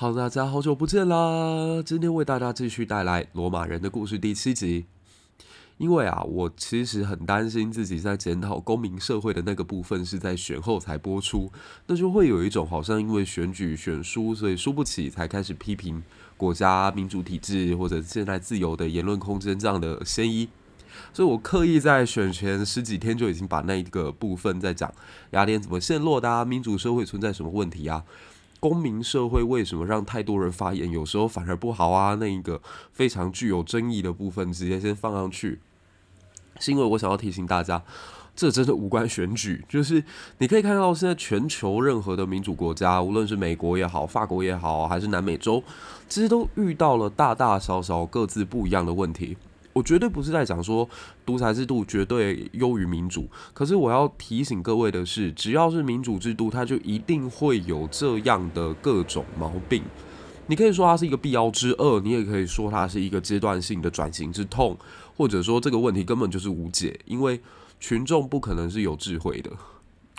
好，大家好久不见啦！今天为大家继续带来《罗马人的故事》第七集。因为啊，我其实很担心自己在检讨公民社会的那个部分是在选后才播出，那就会有一种好像因为选举选输，所以输不起才开始批评国家民主体制或者现在自由的言论空间这样的嫌疑。所以我刻意在选前十几天就已经把那个部分在讲雅典怎么陷落的，民主社会存在什么问题啊。公民社会为什么让太多人发言，有时候反而不好啊？那一个非常具有争议的部分，直接先放上去，是因为我想要提醒大家，这真的无关选举。就是你可以看到，现在全球任何的民主国家，无论是美国也好、法国也好，还是南美洲，其实都遇到了大大小小各自不一样的问题。我绝对不是在讲说独裁制度绝对优于民主，可是我要提醒各位的是，只要是民主制度，它就一定会有这样的各种毛病。你可以说它是一个必要之恶，你也可以说它是一个阶段性的转型之痛，或者说这个问题根本就是无解，因为群众不可能是有智慧的。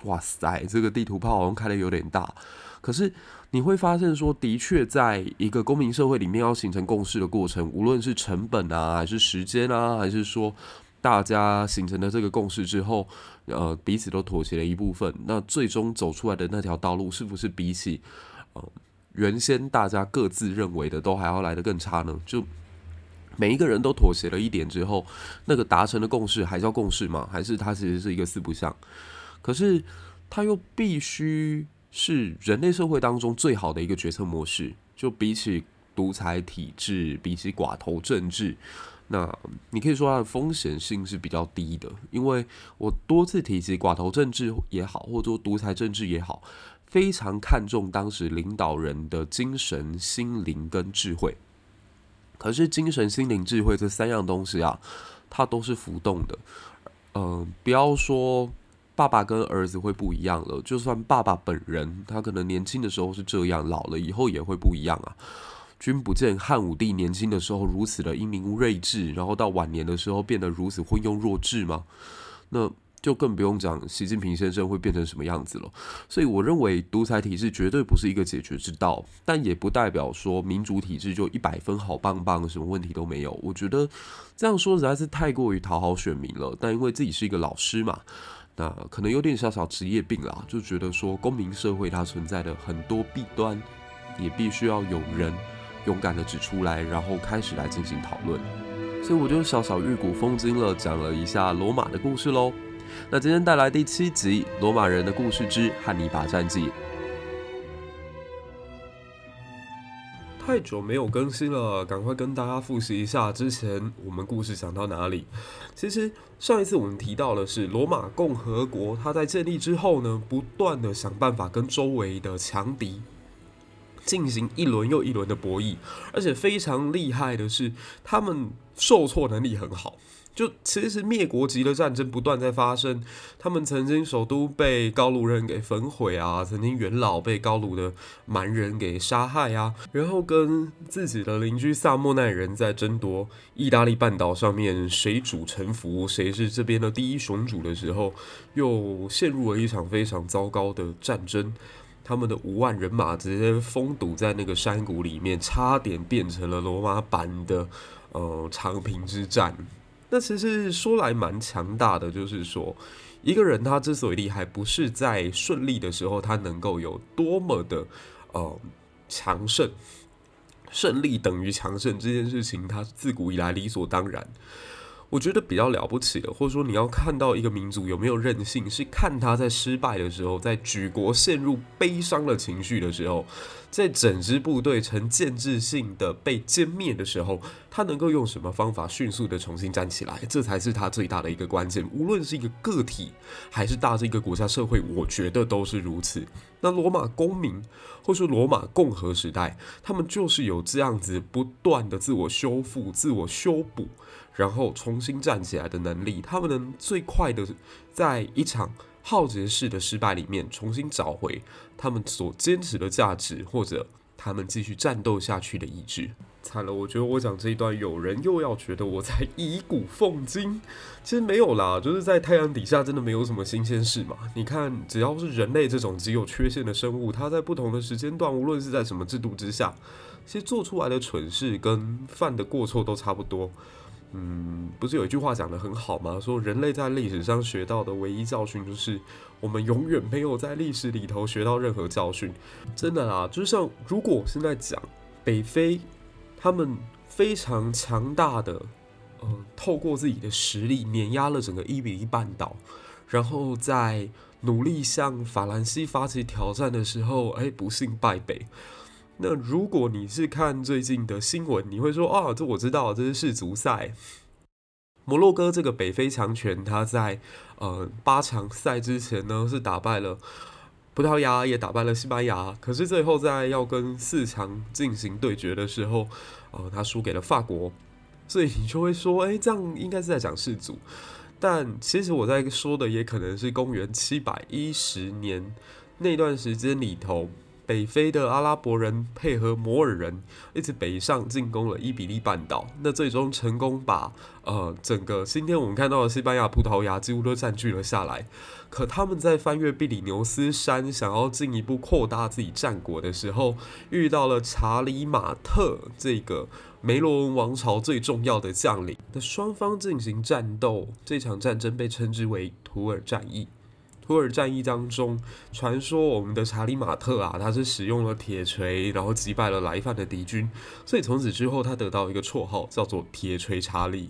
哇塞，这个地图炮好像开得有点大，可是。你会发现，说的确，在一个公民社会里面，要形成共识的过程，无论是成本啊，还是时间啊，还是说大家形成的这个共识之后，呃，彼此都妥协了一部分，那最终走出来的那条道路，是不是比起呃原先大家各自认为的都还要来得更差呢？就每一个人都妥协了一点之后，那个达成的共识还叫共识吗？还是它其实是一个四不像？可是它又必须。是人类社会当中最好的一个决策模式，就比起独裁体制，比起寡头政治，那你可以说它的风险性是比较低的。因为我多次提及寡头政治也好，或者说独裁政治也好，非常看重当时领导人的精神、心灵跟智慧。可是精神、心灵、智慧这三样东西啊，它都是浮动的。嗯、不要说。爸爸跟儿子会不一样了，就算爸爸本人他可能年轻的时候是这样，老了以后也会不一样啊。君不见汉武帝年轻的时候如此的英明睿智，然后到晚年的时候变得如此昏庸弱智吗？那就更不用讲习近平先生会变成什么样子了。所以我认为独裁体制绝对不是一个解决之道，但也不代表说民主体制就一百分好棒棒，什么问题都没有。我觉得这样说实在是太过于讨好选民了。但因为自己是一个老师嘛。那可能有点小小职业病啦，就觉得说公民社会它存在的很多弊端，也必须要有人勇敢的指出来，然后开始来进行讨论。所以我就小小玉骨风惊了，讲了一下罗马的故事喽。那今天带来第七集《罗马人的故事之汉尼拔战记》。太久没有更新了，赶快跟大家复习一下之前我们故事讲到哪里。其实上一次我们提到的是罗马共和国，它在建立之后呢，不断的想办法跟周围的强敌进行一轮又一轮的博弈，而且非常厉害的是，他们受挫能力很好。就其实灭国级的战争不断在发生，他们曾经首都被高卢人给焚毁啊，曾经元老被高卢的蛮人给杀害啊，然后跟自己的邻居萨莫奈人在争夺意大利半岛上面谁主臣服，谁是这边的第一雄主的时候，又陷入了一场非常糟糕的战争，他们的五万人马直接封堵在那个山谷里面，差点变成了罗马版的呃长平之战。那其实说来蛮强大的，就是说，一个人他之所以厉害，不是在顺利的时候他能够有多么的呃强盛，胜利等于强盛这件事情，他自古以来理所当然。我觉得比较了不起的，或者说你要看到一个民族有没有韧性，是看他在失败的时候，在举国陷入悲伤的情绪的时候，在整支部队呈建制性的被歼灭的时候，他能够用什么方法迅速的重新站起来，这才是他最大的一个关键。无论是一个个体，还是大这个国家社会，我觉得都是如此。那罗马公民，或是罗马共和时代，他们就是有这样子不断的自我修复、自我修补。然后重新站起来的能力，他们能最快的在一场浩劫式的失败里面重新找回他们所坚持的价值，或者他们继续战斗下去的意志。惨了，我觉得我讲这一段，有人又要觉得我在以古讽今。其实没有啦，就是在太阳底下真的没有什么新鲜事嘛。你看，只要是人类这种极有缺陷的生物，它在不同的时间段，无论是在什么制度之下，其实做出来的蠢事跟犯的过错都差不多。嗯，不是有一句话讲得很好吗？说人类在历史上学到的唯一教训，就是我们永远没有在历史里头学到任何教训。真的啦，就像如果我现在讲北非，他们非常强大的，呃，透过自己的实力碾压了整个伊比利半岛，然后在努力向法兰西发起挑战的时候，哎，不幸败北。那如果你是看最近的新闻，你会说啊，这我知道，这是世足赛。摩洛哥这个北非强权，他在呃八强赛之前呢，是打败了葡萄牙，也打败了西班牙。可是最后在要跟四强进行对决的时候，呃，他输给了法国。所以你就会说，哎，这样应该是在讲世足。但其实我在说的也可能是公元七百一十年那段时间里头。北非的阿拉伯人配合摩尔人一直北上进攻了伊比利半岛，那最终成功把呃整个今天我们看到的西班牙、葡萄牙几乎都占据了下来。可他们在翻越比利牛斯山，想要进一步扩大自己战果的时候，遇到了查理马特这个梅罗文王朝最重要的将领。那双方进行战斗，这场战争被称之为图尔战役。图尔战役当中，传说我们的查理马特啊，他是使用了铁锤，然后击败了来犯的敌军，所以从此之后，他得到一个绰号，叫做铁锤查理。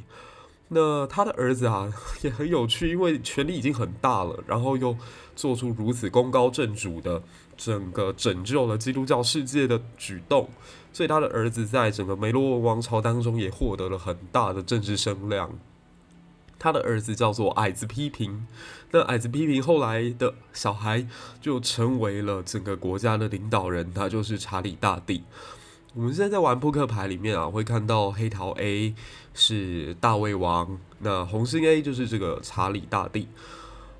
那他的儿子啊，也很有趣，因为权力已经很大了，然后又做出如此功高震主的整个拯救了基督教世界的举动，所以他的儿子在整个梅罗王朝当中也获得了很大的政治声量。他的儿子叫做矮子批评，那矮子批评后来的小孩就成为了整个国家的领导人，他就是查理大帝。我们现在在玩扑克牌里面啊，会看到黑桃 A 是大胃王，那红心 A 就是这个查理大帝，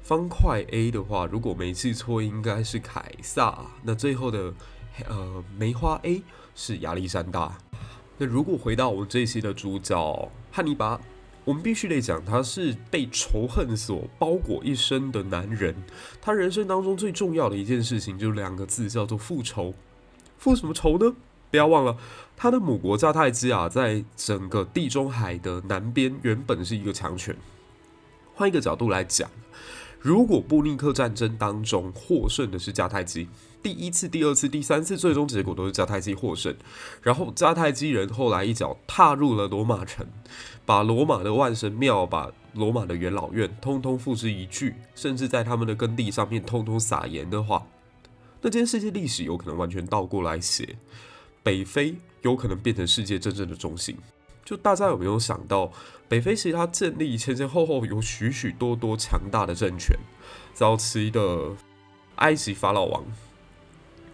方块 A 的话，如果没记错，应该是凯撒。那最后的呃梅花 A 是亚历山大。那如果回到我们这一期的主角汉尼拔。我们必须得讲，他是被仇恨所包裹一生的男人。他人生当中最重要的一件事情，就两个字，叫做复仇。复什么仇呢？不要忘了，他的母国迦太基啊，在整个地中海的南边，原本是一个强权。换一个角度来讲，如果布匿克战争当中获胜的是迦太基，第一次、第二次、第三次，最终结果都是迦太基获胜。然后迦太基人后来一脚踏入了罗马城。把罗马的万神庙、把罗马的元老院通通付之一炬，甚至在他们的耕地上面通通撒盐的话，那这件世界历史有可能完全倒过来写，北非有可能变成世界真正的中心。就大家有没有想到，北非其实它建立前前后后有许许多多强大的政权，早期的埃及法老王。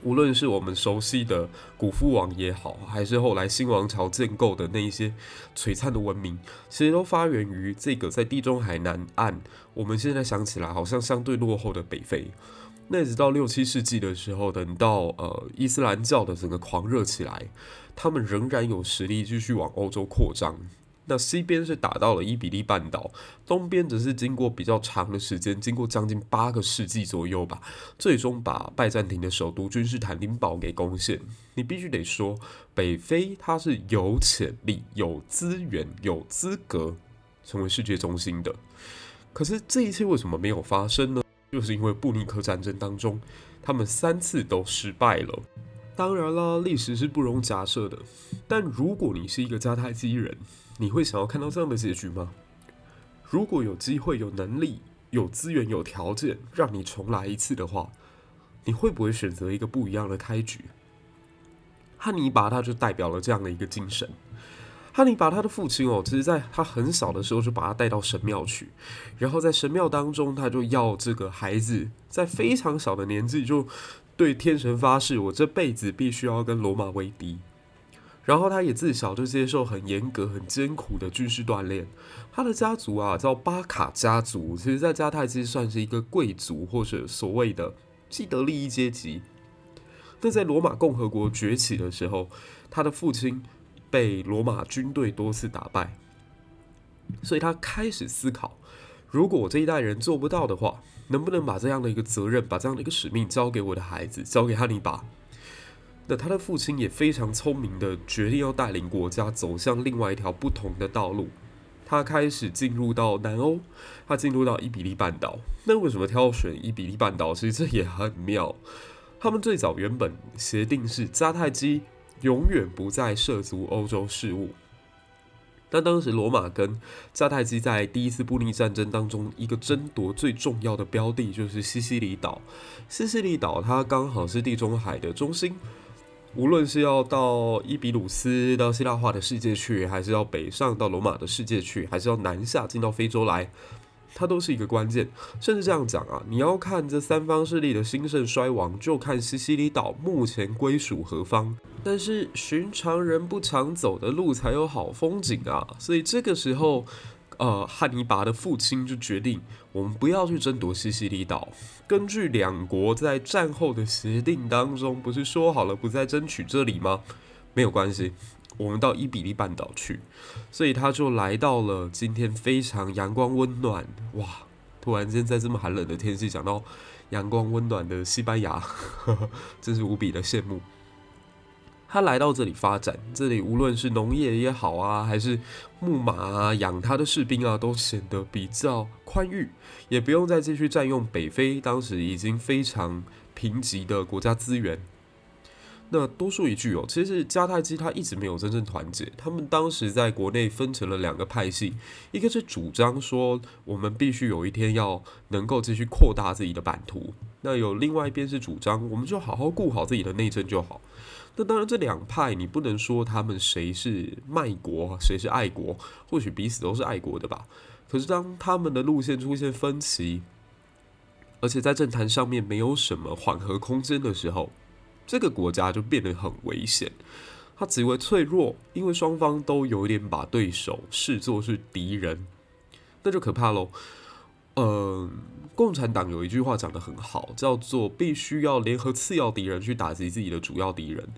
无论是我们熟悉的古夫王也好，还是后来新王朝建构的那一些璀璨的文明，其实都发源于这个在地中海南岸。我们现在想起来，好像相对落后的北非。那直到六七世纪的时候，等到呃伊斯兰教的整个狂热起来，他们仍然有实力继续往欧洲扩张。那西边是打到了伊比利半岛，东边则是经过比较长的时间，经过将近八个世纪左右吧，最终把拜占庭的首都君士坦丁堡给攻陷。你必须得说，北非它是有潜力、有资源、有资格成为世界中心的。可是这一切为什么没有发生呢？就是因为布尼克战争当中，他们三次都失败了。当然啦，历史是不容假设的。但如果你是一个迦太基人，你会想要看到这样的结局吗？如果有机会、有能力、有资源、有条件让你重来一次的话，你会不会选择一个不一样的开局？汉尼拔他就代表了这样的一个精神。哈尼拔他的父亲哦，其实在他很小的时候就把他带到神庙去，然后在神庙当中，他就要这个孩子在非常小的年纪就对天神发誓，我这辈子必须要跟罗马为敌。然后他也自小就接受很严格、很艰苦的军事锻炼。他的家族啊叫巴卡家族，其实在迦太基算是一个贵族或者所谓的既得利益阶级。那在罗马共和国崛起的时候，他的父亲。被罗马军队多次打败，所以他开始思考：如果我这一代人做不到的话，能不能把这样的一个责任、把这样的一个使命交给我的孩子，交给汉尼拔？那他的父亲也非常聪明的决定要带领国家走向另外一条不同的道路。他开始进入到南欧，他进入到伊比利半岛。那为什么挑选伊比利半岛？其实这也很妙。他们最早原本协定是迦太基。永远不再涉足欧洲事务。但当时罗马跟迦太基在第一次布匿战争当中，一个争夺最重要的标的就是西西里岛。西西里岛它刚好是地中海的中心，无论是要到伊比鲁斯到希腊化的世界去，还是要北上到罗马的世界去，还是要南下进到非洲来。它都是一个关键，甚至这样讲啊，你要看这三方势力的兴盛衰亡，就看西西里岛目前归属何方。但是寻常人不常走的路才有好风景啊，所以这个时候，呃，汉尼拔的父亲就决定，我们不要去争夺西西里岛。根据两国在战后的协定当中，不是说好了不再争取这里吗？没有关系。我们到伊比利半岛去，所以他就来到了今天非常阳光温暖，哇！突然间在这么寒冷的天气讲到阳光温暖的西班牙，呵呵，真是无比的羡慕。他来到这里发展，这里无论是农业也好啊，还是牧马啊、养他的士兵啊，都显得比较宽裕，也不用再继续占用北非当时已经非常贫瘠的国家资源。那多说一句哦，其实迦太基他一直没有真正团结。他们当时在国内分成了两个派系，一个是主张说我们必须有一天要能够继续扩大自己的版图，那有另外一边是主张我们就好好顾好自己的内政就好。那当然这两派你不能说他们谁是卖国，谁是爱国，或许彼此都是爱国的吧。可是当他们的路线出现分歧，而且在政坛上面没有什么缓和空间的时候。这个国家就变得很危险，它极为脆弱，因为双方都有点把对手视作是敌人，那就可怕喽。嗯，共产党有一句话讲得很好，叫做必须要联合次要敌人去打击自己的主要敌人。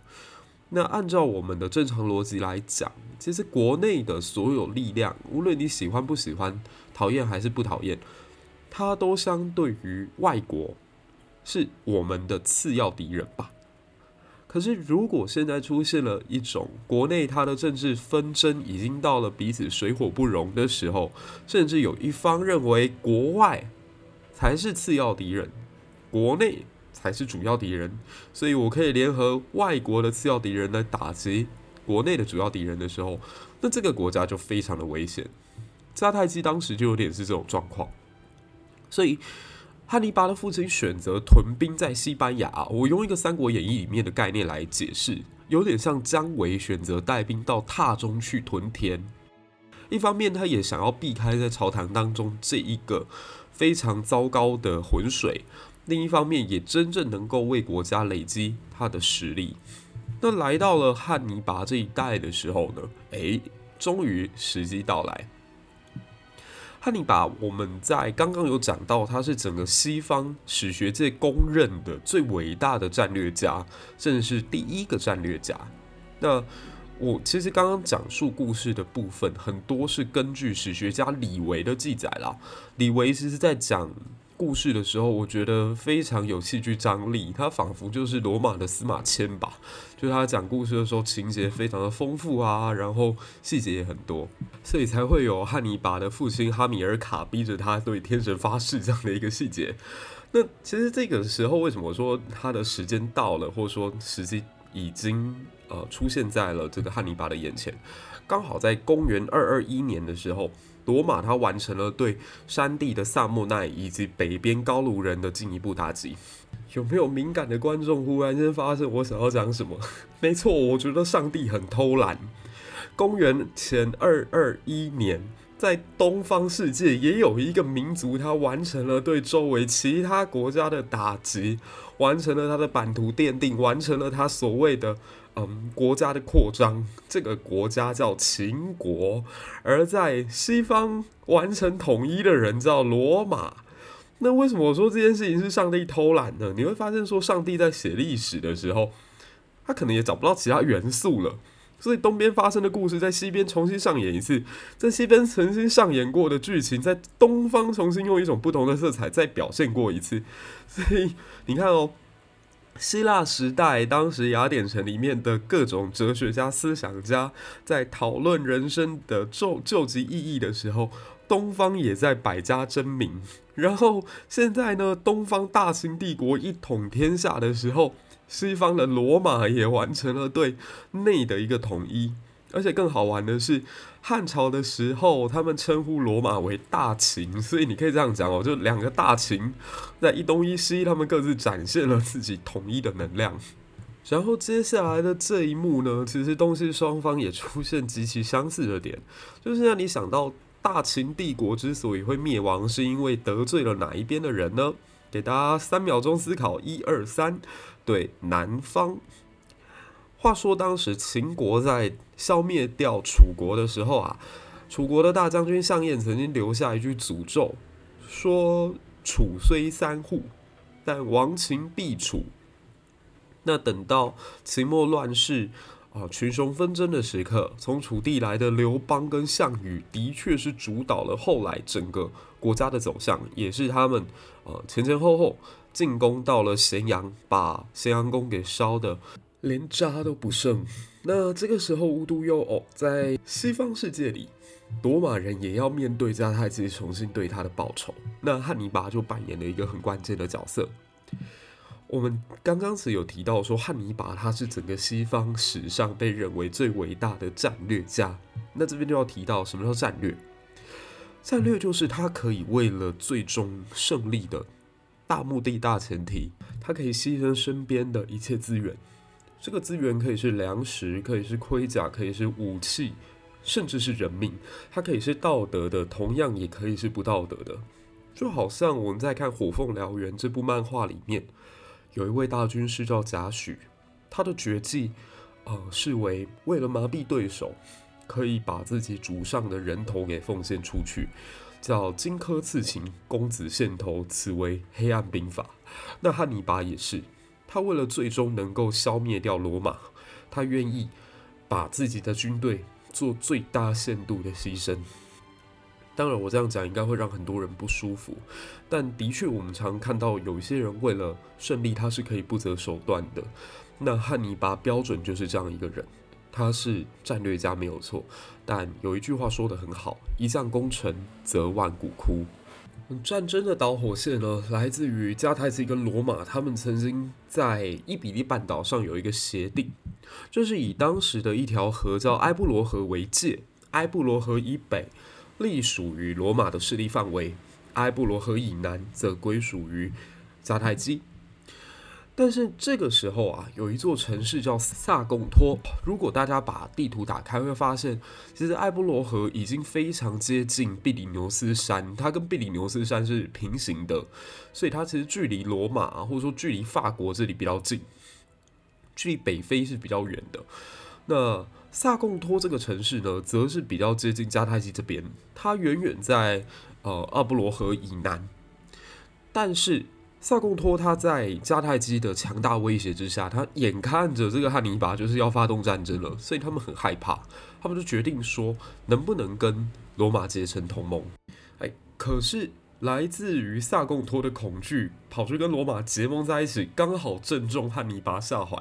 那按照我们的正常逻辑来讲，其实国内的所有力量，无论你喜欢不喜欢、讨厌还是不讨厌，它都相对于外国是我们的次要敌人吧。可是，如果现在出现了一种国内它的政治纷争已经到了彼此水火不容的时候，甚至有一方认为国外才是次要敌人，国内才是主要敌人，所以我可以联合外国的次要敌人来打击国内的主要敌人的时候，那这个国家就非常的危险。迦太基当时就有点是这种状况，所以。汉尼拔的父亲选择屯兵在西班牙，我用一个《三国演义》里面的概念来解释，有点像姜维选择带兵到榻中去屯田。一方面，他也想要避开在朝堂当中这一个非常糟糕的浑水；另一方面，也真正能够为国家累积他的实力。那来到了汉尼拔这一代的时候呢？诶，终于时机到来。汉尼拔，我们在刚刚有讲到，他是整个西方史学界公认的最伟大的战略家，甚至是第一个战略家。那我其实刚刚讲述故事的部分，很多是根据史学家李维的记载啦。李维其实在讲故事的时候，我觉得非常有戏剧张力，它仿佛就是罗马的司马迁吧。就他讲故事的时候，情节非常的丰富啊，然后细节也很多，所以才会有汉尼拔的父亲哈米尔卡逼着他对天神发誓这样的一个细节。那其实这个时候，为什么说他的时间到了，或者说时机已经呃出现在了这个汉尼拔的眼前？刚好在公元二二一年的时候，罗马他完成了对山地的萨莫奈以及北边高卢人的进一步打击。有没有敏感的观众忽然间发现我想要讲什么？没错，我觉得上帝很偷懒。公元前二二一年，在东方世界也有一个民族，他完成了对周围其他国家的打击，完成了他的版图奠定，完成了他所谓的嗯国家的扩张。这个国家叫秦国，而在西方完成统一的人叫罗马。那为什么我说这件事情是上帝偷懒呢？你会发现，说上帝在写历史的时候，他可能也找不到其他元素了，所以东边发生的故事在西边重新上演一次，在西边曾经上演过的剧情，在东方重新用一种不同的色彩再表现过一次。所以你看哦，希腊时代当时雅典城里面的各种哲学家、思想家在讨论人生的究究极意义的时候。东方也在百家争鸣，然后现在呢，东方大秦帝国一统天下的时候，西方的罗马也完成了对内的一个统一，而且更好玩的是，汉朝的时候，他们称呼罗马为大秦，所以你可以这样讲哦，就两个大秦在一东一西，他们各自展现了自己统一的能量。然后接下来的这一幕呢，其实东西双方也出现极其相似的点，就是让你想到。大秦帝国之所以会灭亡，是因为得罪了哪一边的人呢？给大家三秒钟思考，一二三，对，南方。话说当时秦国在消灭掉楚国的时候啊，楚国的大将军项燕曾经留下一句诅咒，说：“楚虽三户，但亡秦必楚。”那等到秦末乱世。啊，群雄纷争的时刻，从楚地来的刘邦跟项羽，的确是主导了后来整个国家的走向，也是他们呃前前后后进攻到了咸阳，把咸阳宫给烧的连渣都不剩。那这个时候无独有偶，在西方世界里，罗马人也要面对迦太基重新对他的报仇，那汉尼拔就扮演了一个很关键的角色。我们刚刚是有提到说，汉尼拔他是整个西方史上被认为最伟大的战略家。那这边就要提到什么叫战略？战略就是他可以为了最终胜利的大目的、大前提，他可以牺牲身边的一切资源。这个资源可以是粮食，可以是盔甲，可以是武器，甚至是人命。它可以是道德的，同样也可以是不道德的。就好像我们在看《火凤燎原》这部漫画里面。有一位大军师叫贾诩，他的绝技，呃，是为为了麻痹对手，可以把自己主上的人头给奉献出去，叫荆轲刺秦，公子献头，此为黑暗兵法。那汉尼拔也是，他为了最终能够消灭掉罗马，他愿意把自己的军队做最大限度的牺牲。当然，我这样讲应该会让很多人不舒服，但的确，我们常看到有一些人为了胜利，他是可以不择手段的。那汉尼拔标准就是这样一个人，他是战略家没有错，但有一句话说得很好：“一将功成，则万骨枯。”战争的导火线呢，来自于迦太基跟罗马，他们曾经在伊比利半岛上有一个协定，就是以当时的一条河叫埃布罗河为界，埃布罗河以北。隶属于罗马的势力范围，埃布罗河以南则归属于迦太基。但是这个时候啊，有一座城市叫萨贡托。如果大家把地图打开，会发现其实埃布罗河已经非常接近比利牛斯山，它跟比利牛斯山是平行的，所以它其实距离罗马或者说距离法国这里比较近，距离北非是比较远的。那萨贡托这个城市呢，则是比较接近迦太基这边，它远远在呃阿布罗河以南。但是萨贡托他在迦太基的强大威胁之下，他眼看着这个汉尼拔就是要发动战争了，所以他们很害怕，他们就决定说能不能跟罗马结成同盟。哎，可是来自于萨贡托的恐惧，跑去跟罗马结盟在一起，刚好正中汉尼拔下怀。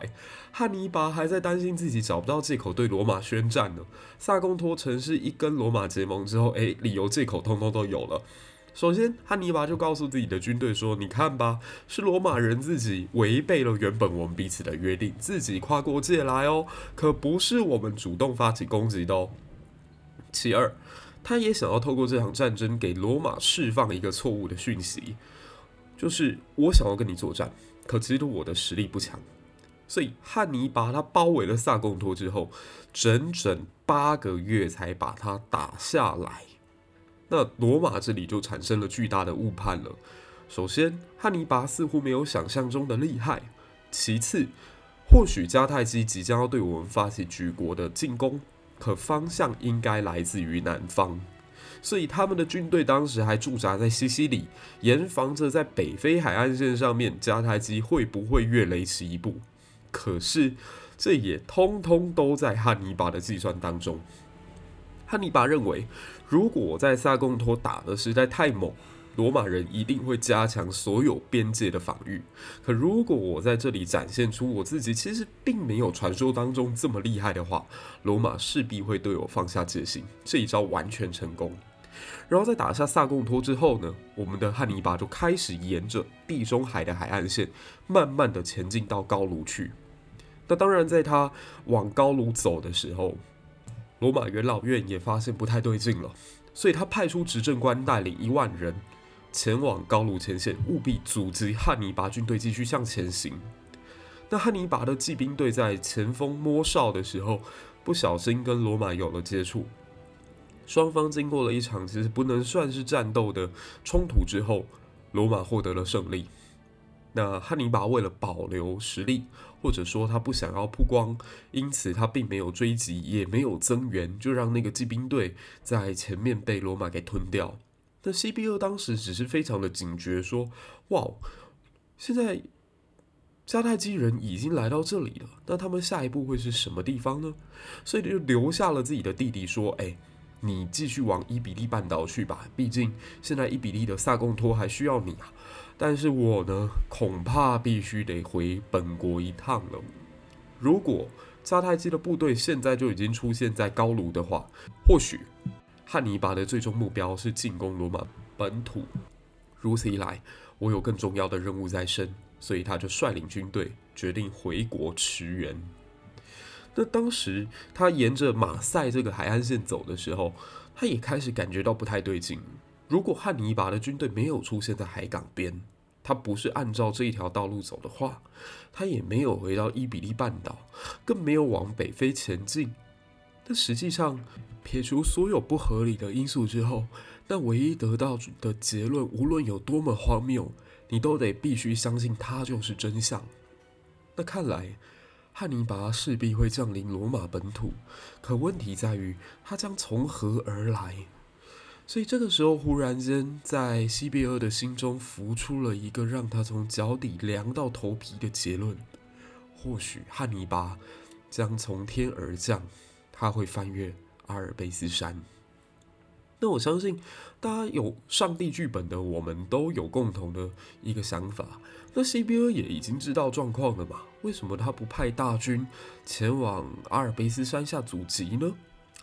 汉尼拔还在担心自己找不到借口对罗马宣战呢。萨贡托城市一跟罗马结盟之后，诶，理由借口通通都有了。首先，汉尼拔就告诉自己的军队说：“你看吧，是罗马人自己违背了原本我们彼此的约定，自己跨过界来哦，可不是我们主动发起攻击的哦。”其二。他也想要透过这场战争给罗马释放一个错误的讯息，就是我想要跟你作战，可其实我的实力不强，所以汉尼拔他包围了萨贡托之后，整整八个月才把他打下来。那罗马这里就产生了巨大的误判了。首先，汉尼拔似乎没有想象中的厉害；其次，或许迦太基即将要对我们发起举国的进攻。可方向应该来自于南方，所以他们的军队当时还驻扎在西西里，严防着在北非海岸线上面迦太基会不会越雷池一步。可是这也通通都在汉尼拔的计算当中。汉尼拔认为，如果我在萨贡托打得实在太猛。罗马人一定会加强所有边界的防御。可如果我在这里展现出我自己其实并没有传说当中这么厉害的话，罗马势必会对我放下戒心。这一招完全成功。然后在打下萨贡托之后呢，我们的汉尼拔就开始沿着地中海的海岸线，慢慢的前进到高卢去。那当然，在他往高卢走的时候，罗马元老院也发现不太对劲了，所以他派出执政官带领一万人。前往高卢前线，务必阻击汉尼拔军队继续向前行。那汉尼拔的骑兵队在前锋摸哨的时候，不小心跟罗马有了接触。双方经过了一场其实不能算是战斗的冲突之后，罗马获得了胜利。那汉尼拔为了保留实力，或者说他不想要曝光，因此他并没有追击，也没有增援，就让那个骑兵队在前面被罗马给吞掉。那西庇厄当时只是非常的警觉，说：“哇，现在迦太基人已经来到这里了，那他们下一步会是什么地方呢？”所以就留下了自己的弟弟说：“哎，你继续往伊比利半岛去吧，毕竟现在伊比利的萨贡托还需要你啊。但是我呢，恐怕必须得回本国一趟了。如果迦太基的部队现在就已经出现在高卢的话，或许……”汉尼拔的最终目标是进攻罗马本土，如此一来，我有更重要的任务在身，所以他就率领军队决定回国驰援。那当时他沿着马赛这个海岸线走的时候，他也开始感觉到不太对劲。如果汉尼拔的军队没有出现在海港边，他不是按照这一条道路走的话，他也没有回到伊比利半岛，更没有往北非前进。但实际上，撇除所有不合理的因素之后，那唯一得到的结论，无论有多么荒谬，你都得必须相信它就是真相。那看来，汉尼拔势必会降临罗马本土，可问题在于他将从何而来？所以这个时候，忽然间在西比厄的心中浮出了一个让他从脚底凉到头皮的结论：或许汉尼拔将从天而降。他会翻越阿尔卑斯山。那我相信，大家有上帝剧本的，我们都有共同的一个想法。那西比厄也已经知道状况了嘛？为什么他不派大军前往阿尔卑斯山下阻击呢？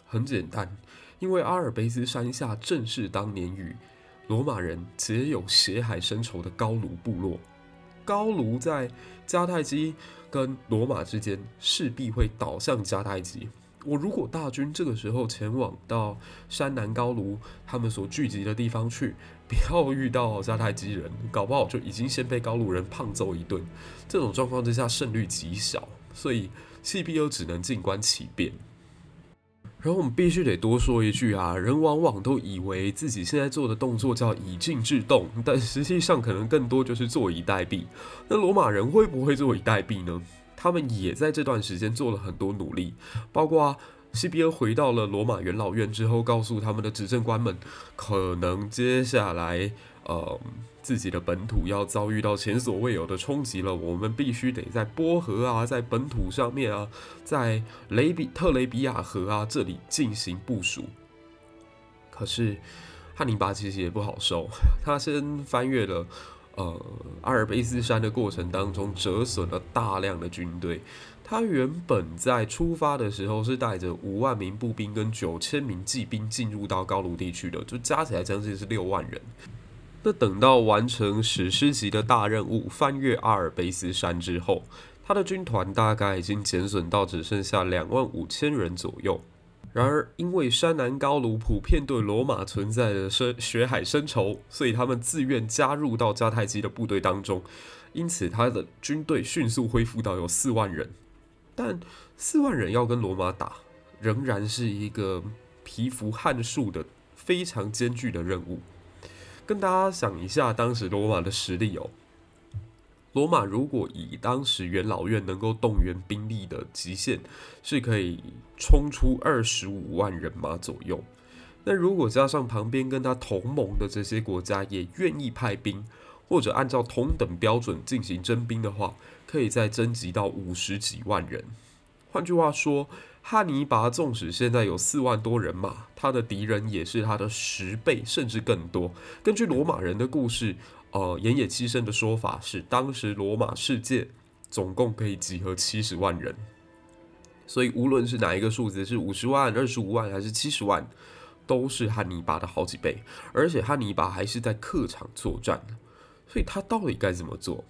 很简单，因为阿尔卑斯山下正是当年与罗马人结有血海深仇的高卢部落。高卢在迦太基跟罗马之间，势必会倒向迦太基。我如果大军这个时候前往到山南高卢，他们所聚集的地方去，不要遇到迦太基人，搞不好就已经先被高卢人胖揍一顿。这种状况之下胜率极小，所以西庇厄只能静观其变。然后我们必须得多说一句啊，人往往都以为自己现在做的动作叫以静制动，但实际上可能更多就是坐以待毙。那罗马人会不会坐以待毙呢？他们也在这段时间做了很多努力，包括西庇厄回到了罗马元老院之后，告诉他们的执政官们，可能接下来呃自己的本土要遭遇到前所未有的冲击了，我们必须得在波河啊，在本土上面啊，在雷比特雷比亚河啊这里进行部署。可是汉尼拔其实也不好受，他先翻越了呃阿尔卑斯山的过程当中，折损了大量的军队。他原本在出发的时候是带着五万名步兵跟九千名骑兵进入到高卢地区的，就加起来将近是六万人。那等到完成史诗级的大任务，翻越阿尔卑斯山之后，他的军团大概已经减损到只剩下两万五千人左右。然而，因为山南高卢普遍对罗马存在的深血海深仇，所以他们自愿加入到迦太基的部队当中，因此他的军队迅速恢复到有四万人。但四万人要跟罗马打，仍然是一个蚍蜉撼树的非常艰巨的任务。跟大家想一下，当时罗马的实力哦。罗马如果以当时元老院能够动员兵力的极限，是可以冲出二十五万人马左右。那如果加上旁边跟他同盟的这些国家也愿意派兵，或者按照同等标准进行征兵的话，可以再征集到五十几万人。换句话说，汉尼拔纵使现在有四万多人马，他的敌人也是他的十倍甚至更多。根据罗马人的故事，呃，盐野七生的说法是，当时罗马世界总共可以集合七十万人。所以无论是哪一个数字，是五十万、二十五万还是七十万，都是汉尼拔的好几倍。而且汉尼拔还是在客场作战，所以他到底该怎么做？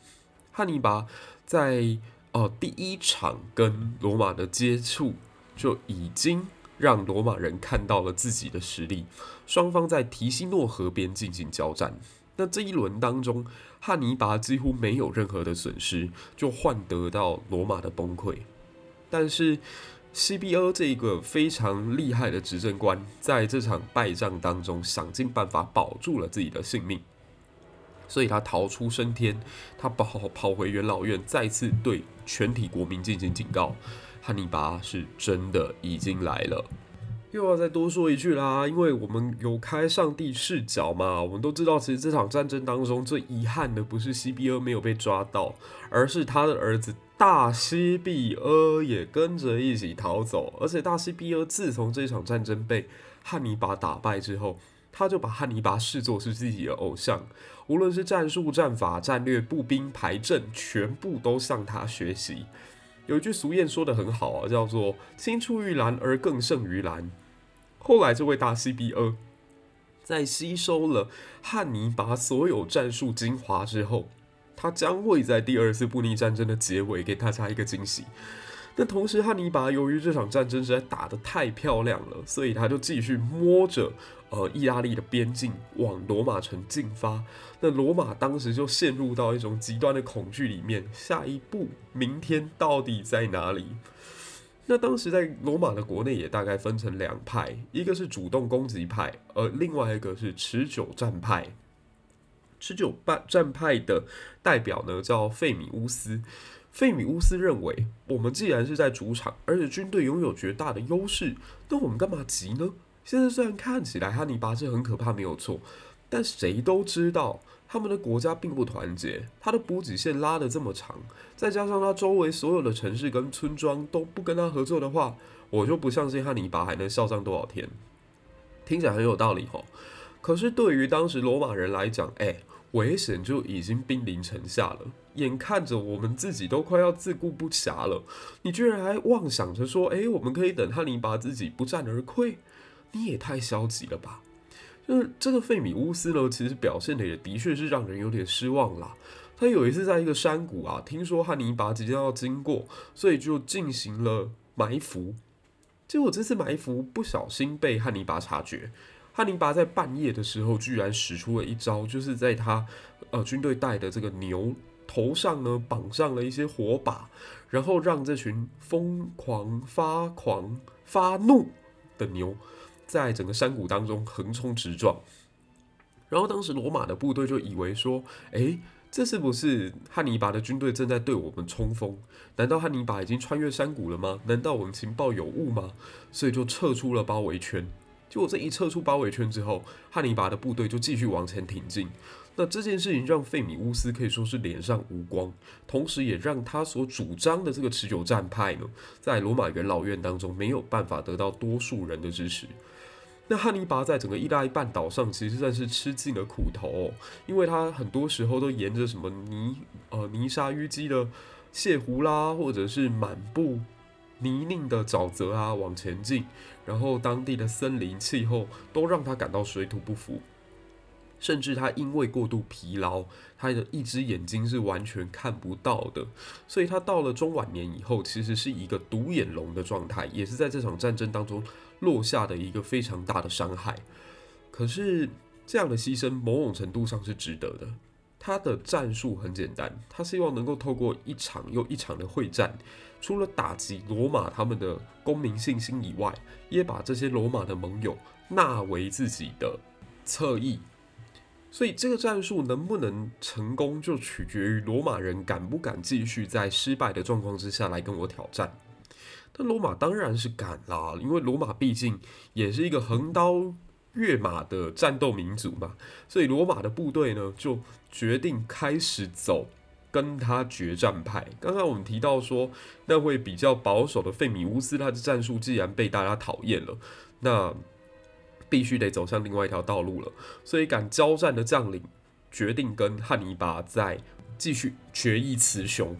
汉尼拔在呃第一场跟罗马的接触。就已经让罗马人看到了自己的实力，双方在提西诺河边进行交战。那这一轮当中，汉尼拔几乎没有任何的损失，就换得到罗马的崩溃。但是西比欧这一个非常厉害的执政官，在这场败仗当中，想尽办法保住了自己的性命，所以他逃出升天，他跑跑回元老院，再次对全体国民进行警告。汉尼拔是真的已经来了，又要再多说一句啦，因为我们有开上帝视角嘛，我们都知道，其实这场战争当中最遗憾的不是西庇厄没有被抓到，而是他的儿子大西庇阿也跟着一起逃走。而且大西庇阿自从这场战争被汉尼拔打败之后，他就把汉尼拔视作是自己的偶像，无论是战术、战法、战略、步兵排阵，全部都向他学习。有一句俗谚说得很好啊，叫做“青出于蓝而更胜于蓝”。后来，这位大西庇阿在吸收了汉尼拔所有战术精华之后，他将会在第二次布匿战争的结尾给大家一个惊喜。那同时，汉尼拔由于这场战争实在打得太漂亮了，所以他就继续摸着。呃，意大利的边境往罗马城进发，那罗马当时就陷入到一种极端的恐惧里面。下一步，明天到底在哪里？那当时在罗马的国内也大概分成两派，一个是主动攻击派，而另外一个是持久战派。持久战派的代表呢叫费米乌斯。费米乌斯认为，我们既然是在主场，而且军队拥有绝大的优势，那我们干嘛急呢？现在虽然看起来汉尼拔是很可怕，没有错，但谁都知道他们的国家并不团结。他的补给线拉得这么长，再加上他周围所有的城市跟村庄都不跟他合作的话，我就不相信汉尼拔还能嚣张多少天。听起来很有道理吼，可是对于当时罗马人来讲，哎，危险就已经兵临城下了，眼看着我们自己都快要自顾不暇了，你居然还妄想着说，哎，我们可以等汉尼拔自己不战而溃？你也太消极了吧！就是这个费米乌斯呢，其实表现的也的确是让人有点失望啦。他有一次在一个山谷啊，听说汉尼拔即将要经过，所以就进行了埋伏。结果这次埋伏不小心被汉尼拔察觉。汉尼拔在半夜的时候，居然使出了一招，就是在他呃军队带的这个牛头上呢绑上了一些火把，然后让这群疯狂发狂发怒的牛。在整个山谷当中横冲直撞，然后当时罗马的部队就以为说：“诶，这是不是汉尼拔的军队正在对我们冲锋？难道汉尼拔已经穿越山谷了吗？难道我们情报有误吗？”所以就撤出了包围圈。结果这一撤出包围圈之后，汉尼拔的部队就继续往前挺进。那这件事情让费米乌斯可以说是脸上无光，同时也让他所主张的这个持久战派呢，在罗马元老院当中没有办法得到多数人的支持。那汉尼拔在整个意大利半岛上，其实算是吃尽了苦头，因为他很多时候都沿着什么泥呃泥沙淤积的泻湖啦，或者是满布泥泞的沼泽啊往前进，然后当地的森林气候都让他感到水土不服。甚至他因为过度疲劳，他的一只眼睛是完全看不到的，所以他到了中晚年以后，其实是一个独眼龙的状态，也是在这场战争当中落下的一个非常大的伤害。可是这样的牺牲，某种程度上是值得的。他的战术很简单，他希望能够透过一场又一场的会战，除了打击罗马他们的公民信心以外，也把这些罗马的盟友纳为自己的侧翼。所以这个战术能不能成功，就取决于罗马人敢不敢继续在失败的状况之下来跟我挑战。但罗马当然是敢啦，因为罗马毕竟也是一个横刀跃马的战斗民族嘛。所以罗马的部队呢，就决定开始走跟他决战派。刚刚我们提到说，那位比较保守的费米乌斯，他的战术既然被大家讨厌了，那。必须得走向另外一条道路了，所以敢交战的将领决定跟汉尼拔再继续决一雌雄。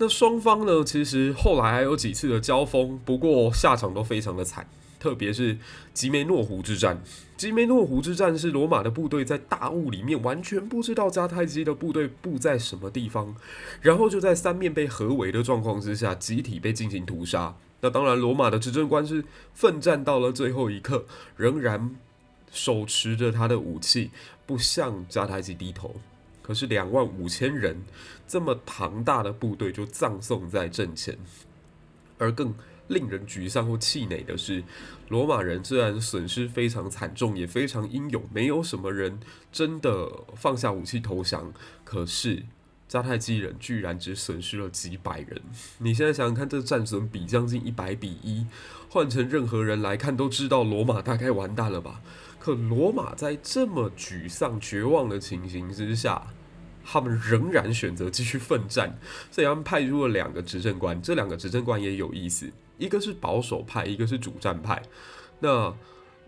那双方呢，其实后来还有几次的交锋，不过下场都非常的惨，特别是吉梅诺湖之战。吉梅诺湖之战是罗马的部队在大雾里面，完全不知道迦太基的部队布在什么地方，然后就在三面被合围的状况之下，集体被进行屠杀。那当然，罗马的执政官是奋战到了最后一刻，仍然手持着他的武器，不向迦太基低头。可是两万五千人这么庞大的部队就葬送在阵前。而更令人沮丧或气馁的是，罗马人虽然损失非常惨重，也非常英勇，没有什么人真的放下武器投降。可是。迦太基人居然只损失了几百人，你现在想想看，这战损比将近一百比一，换成任何人来看都知道罗马大概完蛋了吧？可罗马在这么沮丧、绝望的情形之下，他们仍然选择继续奋战，所以他们派出了两个执政官，这两个执政官也有意思，一个是保守派，一个是主战派，那。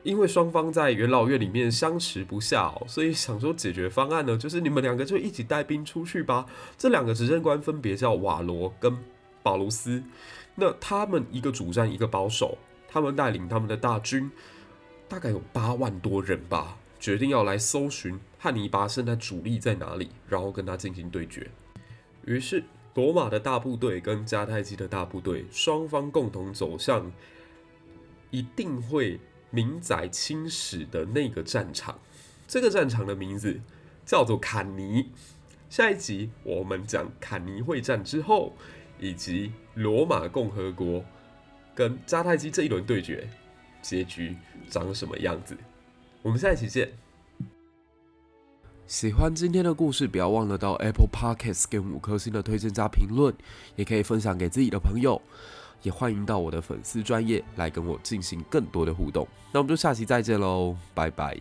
因为双方在元老院里面相持不下，所以想说解决方案呢，就是你们两个就一起带兵出去吧。这两个执政官分别叫瓦罗跟保罗斯，那他们一个主战，一个保守，他们带领他们的大军，大概有八万多人吧，决定要来搜寻汉尼拔现在主力在哪里，然后跟他进行对决。于是罗马的大部队跟迦太基的大部队，双方共同走向，一定会。名载青史的那个战场，这个战场的名字叫做坎尼。下一集我们讲坎尼会战之后，以及罗马共和国跟迦太基这一轮对决结局长什么样子。我们下一期见。喜欢今天的故事，不要忘了到 Apple Podcast 给五颗星的推荐加评论，也可以分享给自己的朋友。也欢迎到我的粉丝专业来跟我进行更多的互动，那我们就下期再见喽，拜拜。